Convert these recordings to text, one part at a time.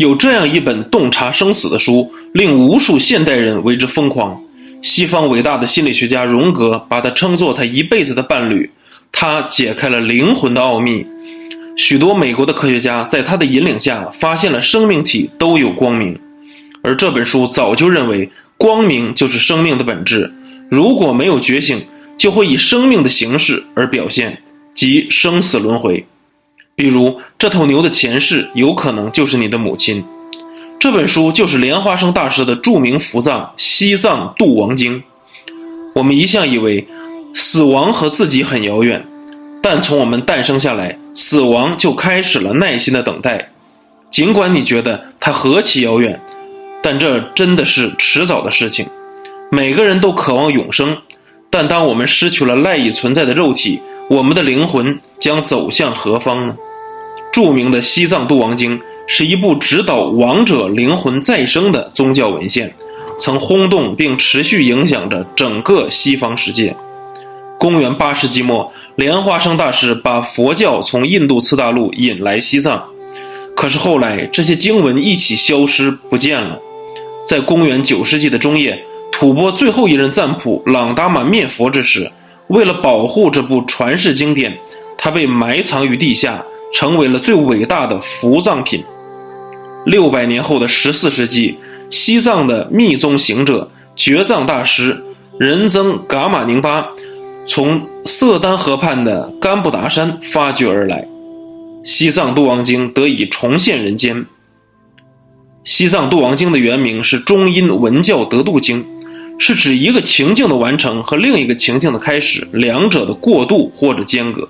有这样一本洞察生死的书，令无数现代人为之疯狂。西方伟大的心理学家荣格把它称作他一辈子的伴侣，他解开了灵魂的奥秘。许多美国的科学家在他的引领下发现了生命体都有光明，而这本书早就认为光明就是生命的本质。如果没有觉醒，就会以生命的形式而表现，即生死轮回。比如，这头牛的前世有可能就是你的母亲。这本书就是莲花生大师的著名福藏《西藏度亡经》。我们一向以为死亡和自己很遥远，但从我们诞生下来，死亡就开始了耐心的等待。尽管你觉得它何其遥远，但这真的是迟早的事情。每个人都渴望永生，但当我们失去了赖以存在的肉体，我们的灵魂将走向何方呢？著名的《西藏度亡经》是一部指导亡者灵魂再生的宗教文献，曾轰动并持续影响着整个西方世界。公元八世纪末，莲花生大师把佛教从印度次大陆引来西藏，可是后来这些经文一起消失不见了。在公元九世纪的中叶，吐蕃最后一任赞普朗达玛灭佛之时，为了保护这部传世经典，他被埋藏于地下。成为了最伟大的伏藏品。六百年后的十四世纪，西藏的密宗行者觉藏大师仁增噶玛宁巴从色丹河畔的甘布达山发掘而来，西藏度亡经得以重现人间。西藏度亡经的原名是中阴文教得度经，是指一个情境的完成和另一个情境的开始，两者的过渡或者间隔。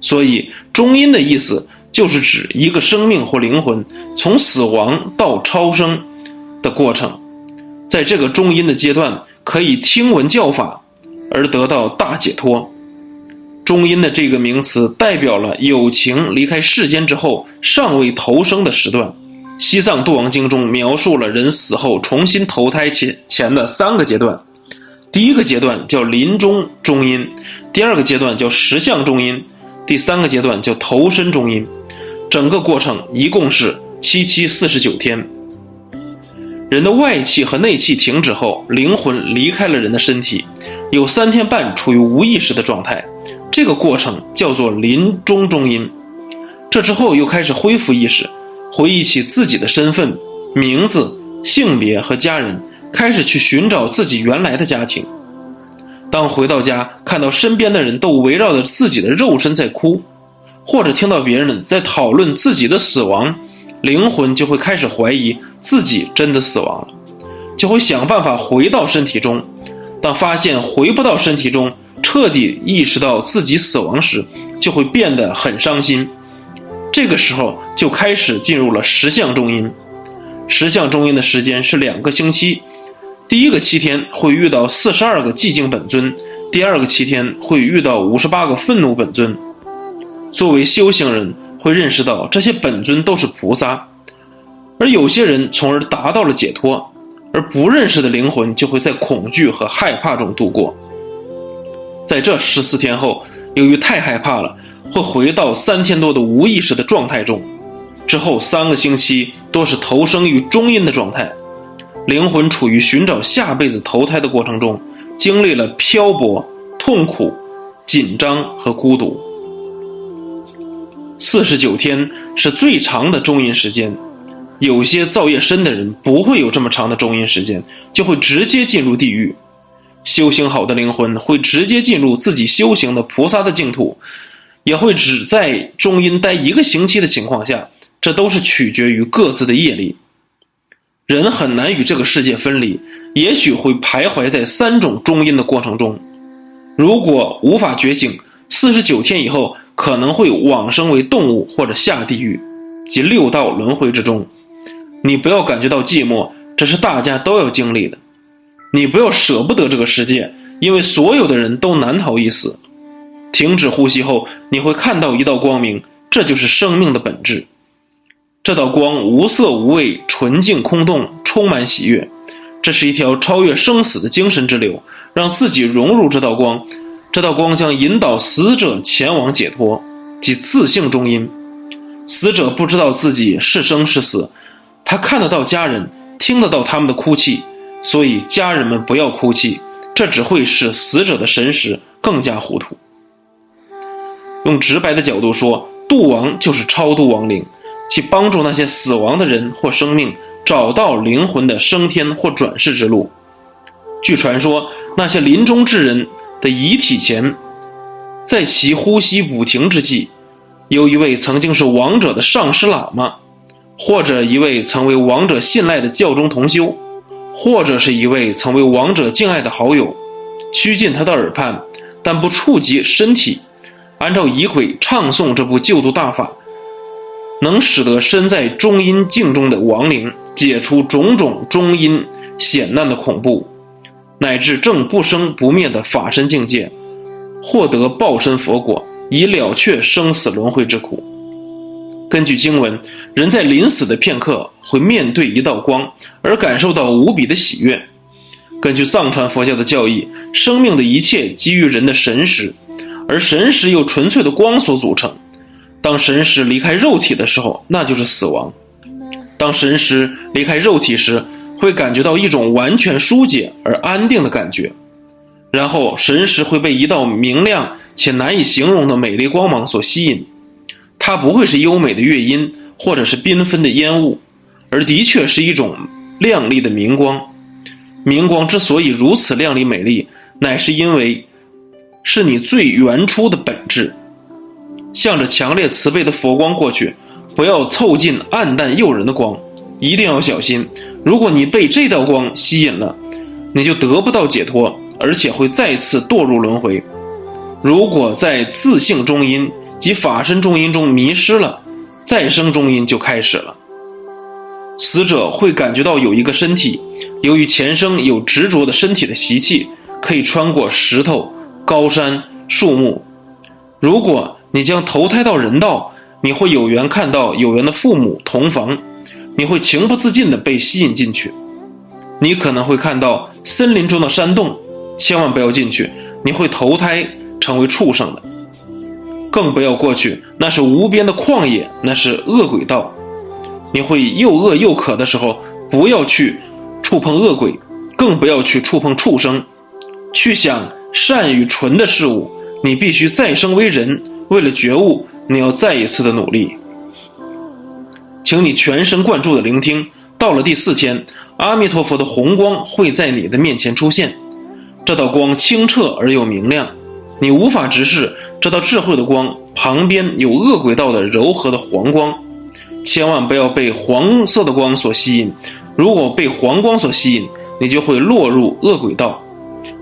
所以，中阴的意思就是指一个生命或灵魂从死亡到超生的过程，在这个中阴的阶段，可以听闻教法而得到大解脱。中阴的这个名词代表了有情离开世间之后尚未投生的时段。西藏度亡经中描述了人死后重新投胎前前的三个阶段，第一个阶段叫临终中阴，第二个阶段叫实相中阴。第三个阶段叫投身中阴，整个过程一共是七七四十九天。人的外气和内气停止后，灵魂离开了人的身体，有三天半处于无意识的状态，这个过程叫做临终中阴。这之后又开始恢复意识，回忆起自己的身份、名字、性别和家人，开始去寻找自己原来的家庭。当回到家，看到身边的人都围绕着自己的肉身在哭，或者听到别人在讨论自己的死亡，灵魂就会开始怀疑自己真的死亡了，就会想办法回到身体中。当发现回不到身体中，彻底意识到自己死亡时，就会变得很伤心。这个时候就开始进入了十相中阴。十相中阴的时间是两个星期。第一个七天会遇到四十二个寂静本尊，第二个七天会遇到五十八个愤怒本尊。作为修行人，会认识到这些本尊都是菩萨，而有些人从而达到了解脱，而不认识的灵魂就会在恐惧和害怕中度过。在这十四天后，由于太害怕了，会回到三天多的无意识的状态中，之后三个星期多是投生于中阴的状态。灵魂处于寻找下辈子投胎的过程中，经历了漂泊、痛苦、紧张和孤独。四十九天是最长的中阴时间，有些造业深的人不会有这么长的中阴时间，就会直接进入地狱。修行好的灵魂会直接进入自己修行的菩萨的净土，也会只在中阴待一个星期的情况下，这都是取决于各自的业力。人很难与这个世界分离，也许会徘徊在三种中阴的过程中。如果无法觉醒，四十九天以后可能会往生为动物或者下地狱，即六道轮回之中。你不要感觉到寂寞，这是大家都要经历的。你不要舍不得这个世界，因为所有的人都难逃一死。停止呼吸后，你会看到一道光明，这就是生命的本质。这道光无色无味，纯净空洞，充满喜悦。这是一条超越生死的精神之流，让自己融入这道光。这道光将引导死者前往解脱，即自性中阴。死者不知道自己是生是死，他看得到家人，听得到他们的哭泣，所以家人们不要哭泣，这只会使死者的神识更加糊涂。用直白的角度说，度亡就是超度亡灵，其帮助那些死亡的人或生命找到灵魂的升天或转世之路。据传说，那些临终之人的遗体前，在其呼吸不停之际，有一位曾经是亡者的上师喇嘛，或者一位曾为王者信赖的教中同修，或者是一位曾为王者敬爱的好友，趋近他的耳畔，但不触及身体。按照仪轨唱诵这部救度大法，能使得身在中阴境中的亡灵解除种种中阴险难的恐怖，乃至正不生不灭的法身境界，获得报身佛果，以了却生死轮回之苦。根据经文，人在临死的片刻会面对一道光，而感受到无比的喜悦。根据藏传佛教的教义，生命的一切基于人的神识。而神识由纯粹的光所组成，当神识离开肉体的时候，那就是死亡。当神识离开肉体时，会感觉到一种完全疏解而安定的感觉，然后神识会被一道明亮且难以形容的美丽光芒所吸引。它不会是优美的乐音，或者是缤纷的烟雾，而的确是一种亮丽的明光。明光之所以如此亮丽美丽，乃是因为。是你最原初的本质，向着强烈慈悲的佛光过去，不要凑近暗淡诱人的光，一定要小心。如果你被这道光吸引了，你就得不到解脱，而且会再次堕入轮回。如果在自性中阴及法身中阴中迷失了，再生中阴就开始了。死者会感觉到有一个身体，由于前生有执着的身体的习气，可以穿过石头。高山树木，如果你将投胎到人道，你会有缘看到有缘的父母同房，你会情不自禁地被吸引进去。你可能会看到森林中的山洞，千万不要进去，你会投胎成为畜生的。更不要过去，那是无边的旷野，那是恶鬼道。你会又饿又渴的时候，不要去触碰恶鬼，更不要去触碰畜生，去想。善与纯的事物，你必须再生为人。为了觉悟，你要再一次的努力。请你全神贯注的聆听。到了第四天，阿弥陀佛的红光会在你的面前出现。这道光清澈而又明亮，你无法直视这道智慧的光旁边有恶鬼道的柔和的黄光。千万不要被黄色的光所吸引。如果被黄光所吸引，你就会落入恶鬼道。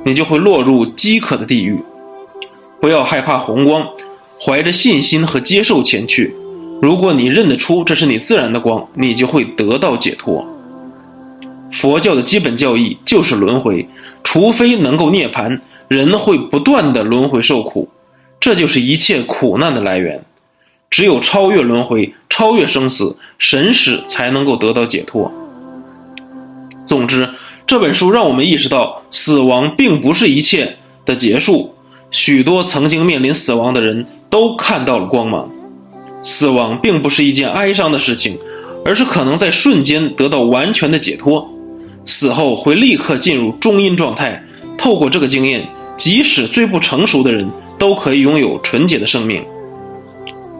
你就会落入饥渴的地狱。不要害怕红光，怀着信心和接受前去。如果你认得出这是你自然的光，你就会得到解脱。佛教的基本教义就是轮回，除非能够涅槃，人会不断的轮回受苦，这就是一切苦难的来源。只有超越轮回，超越生死，神识才能够得到解脱。总之。这本书让我们意识到，死亡并不是一切的结束。许多曾经面临死亡的人都看到了光芒。死亡并不是一件哀伤的事情，而是可能在瞬间得到完全的解脱。死后会立刻进入中阴状态。透过这个经验，即使最不成熟的人都可以拥有纯洁的生命。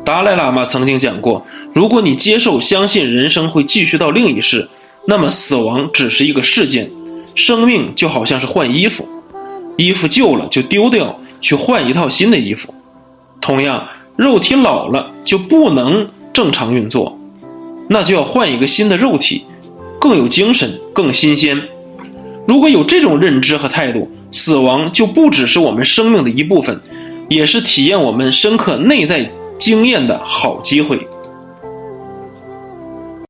达赖喇嘛曾经讲过：“如果你接受、相信人生会继续到另一世，那么死亡只是一个事件。”生命就好像是换衣服，衣服旧了就丢掉，去换一套新的衣服。同样，肉体老了就不能正常运作，那就要换一个新的肉体，更有精神、更新鲜。如果有这种认知和态度，死亡就不只是我们生命的一部分，也是体验我们深刻内在经验的好机会。